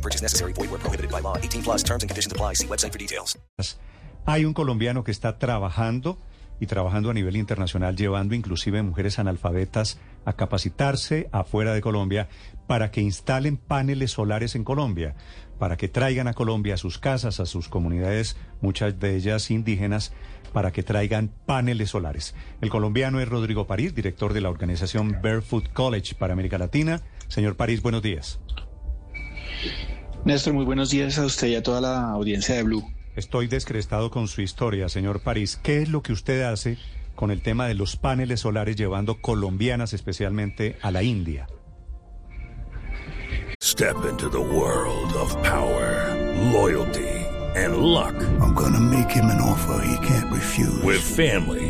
No purchase necessary. Void where prohibited by law. 18 plus terms and conditions apply. See website for details. Hay un colombiano que está trabajando y trabajando a nivel internacional, llevando inclusive mujeres analfabetas a capacitarse afuera de Colombia para que instalen paneles solares en Colombia, para que traigan a Colombia a sus casas, a sus comunidades, muchas de ellas indígenas, para que traigan paneles solares. El colombiano es Rodrigo París, director de la organización Barefoot College para América Latina. Señor París, buenos días. Néstor, muy buenos días a usted y a toda la audiencia de Blue. Estoy descrestado con su historia, señor París. ¿Qué es lo que usted hace con el tema de los paneles solares llevando colombianas especialmente a la India? Step into the world of power, loyalty, and luck. I'm gonna make him an offer he can't refuse. With family,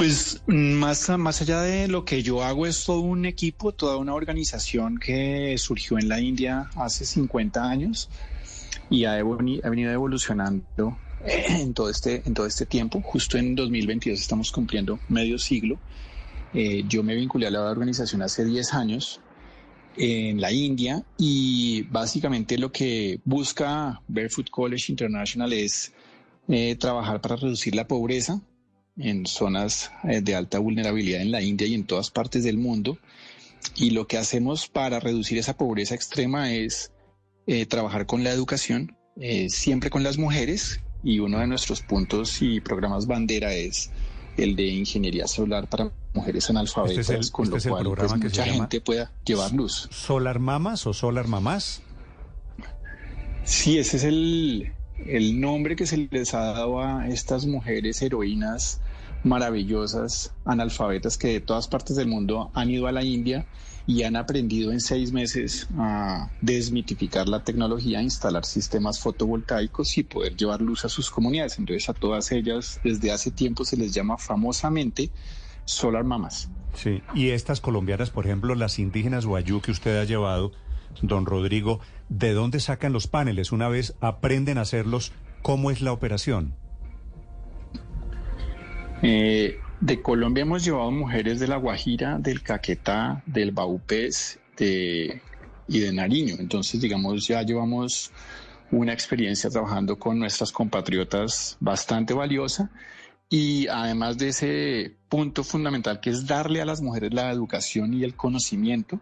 Pues más, más allá de lo que yo hago es todo un equipo, toda una organización que surgió en la India hace 50 años y ha venido evolucionando en todo este en todo este tiempo. Justo en 2022 estamos cumpliendo medio siglo. Eh, yo me vinculé a la organización hace 10 años en la India y básicamente lo que busca Barefoot College International es eh, trabajar para reducir la pobreza en zonas eh, de alta vulnerabilidad en la India y en todas partes del mundo. Y lo que hacemos para reducir esa pobreza extrema es eh, trabajar con la educación, eh, siempre con las mujeres. Y uno de nuestros puntos y programas bandera es el de ingeniería solar para mujeres analfabetas, Este es el- con este lo es el cual pues, que mucha gente pueda llevar luz. ¿Solar Mamas o Solar Mamás? Sí, ese es el, el nombre que se les ha dado a estas mujeres heroínas maravillosas, analfabetas, que de todas partes del mundo han ido a la India y han aprendido en seis meses a desmitificar la tecnología, a instalar sistemas fotovoltaicos y poder llevar luz a sus comunidades. Entonces a todas ellas desde hace tiempo se les llama famosamente Solar Mamas. Sí. Y estas colombianas, por ejemplo, las indígenas Guayú que usted ha llevado, don Rodrigo, ¿de dónde sacan los paneles? Una vez aprenden a hacerlos, ¿cómo es la operación? Eh, de Colombia hemos llevado mujeres de La Guajira, del Caquetá, del Baupés y de Nariño. Entonces, digamos, ya llevamos una experiencia trabajando con nuestras compatriotas bastante valiosa. Y además de ese punto fundamental que es darle a las mujeres la educación y el conocimiento,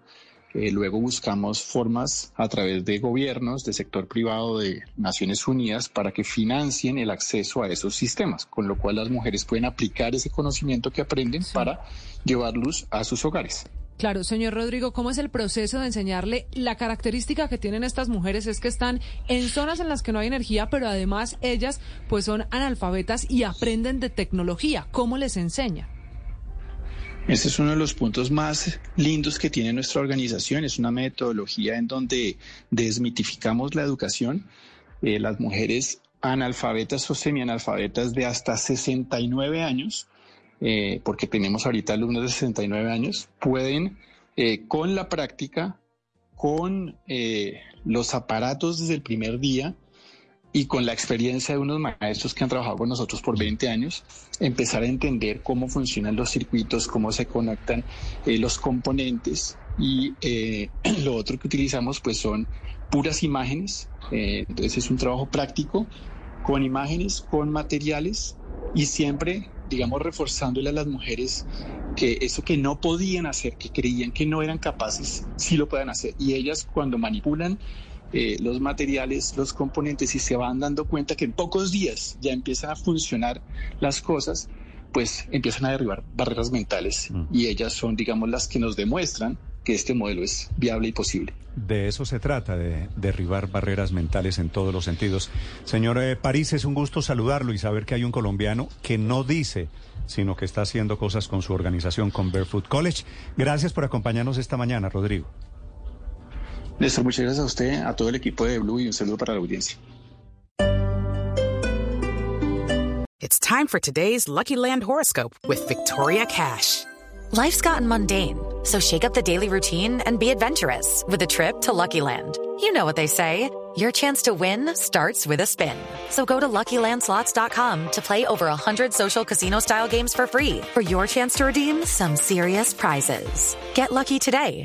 eh, luego buscamos formas a través de gobiernos, de sector privado de Naciones Unidas para que financien el acceso a esos sistemas, con lo cual las mujeres pueden aplicar ese conocimiento que aprenden para llevar luz a sus hogares. Claro, señor Rodrigo, ¿cómo es el proceso de enseñarle? La característica que tienen estas mujeres es que están en zonas en las que no hay energía, pero además ellas pues son analfabetas y aprenden de tecnología. ¿Cómo les enseña? Ese es uno de los puntos más lindos que tiene nuestra organización. Es una metodología en donde desmitificamos la educación. Eh, las mujeres analfabetas o semianalfabetas de hasta 69 años, eh, porque tenemos ahorita alumnos de 69 años, pueden eh, con la práctica, con los aparatos desde el primer día, y con la experiencia de unos maestros que han trabajado con nosotros por 20 años, empezar a entender cómo funcionan los circuitos, cómo se conectan eh, los componentes y eh, lo otro que utilizamos pues son puras imágenes, eh, entonces es un trabajo práctico con imágenes, con materiales y siempre digamos reforzándole a las mujeres que eso que no podían hacer, que creían que no eran capaces, sí lo pueden hacer. Y ellas cuando manipulan eh, los materiales, los componentes y se van dando cuenta que en pocos días ya empiezan a funcionar las cosas, pues empiezan a derribar barreras mentales y ellas son, digamos, las que nos demuestran que este modelo es viable y posible. De eso se trata, de derribar barreras mentales en todos los sentidos. Señor eh, París, es un gusto saludarlo y saber que hay un colombiano que no dice, sino que está haciendo cosas con su organización, con Barefoot College. Gracias por acompañarnos esta mañana, Rodrigo. Néstor, muchas gracias a usted, a todo el equipo de Blue y un saludo para la audiencia. It's time for today's Lucky Land horoscope with Victoria Cash. Life's gotten mundane, so shake up the daily routine and be adventurous with a trip to Lucky Land. You know what they say. Your chance to win starts with a spin. So go to LuckyLandSlots.com to play over 100 social casino-style games for free for your chance to redeem some serious prizes. Get lucky today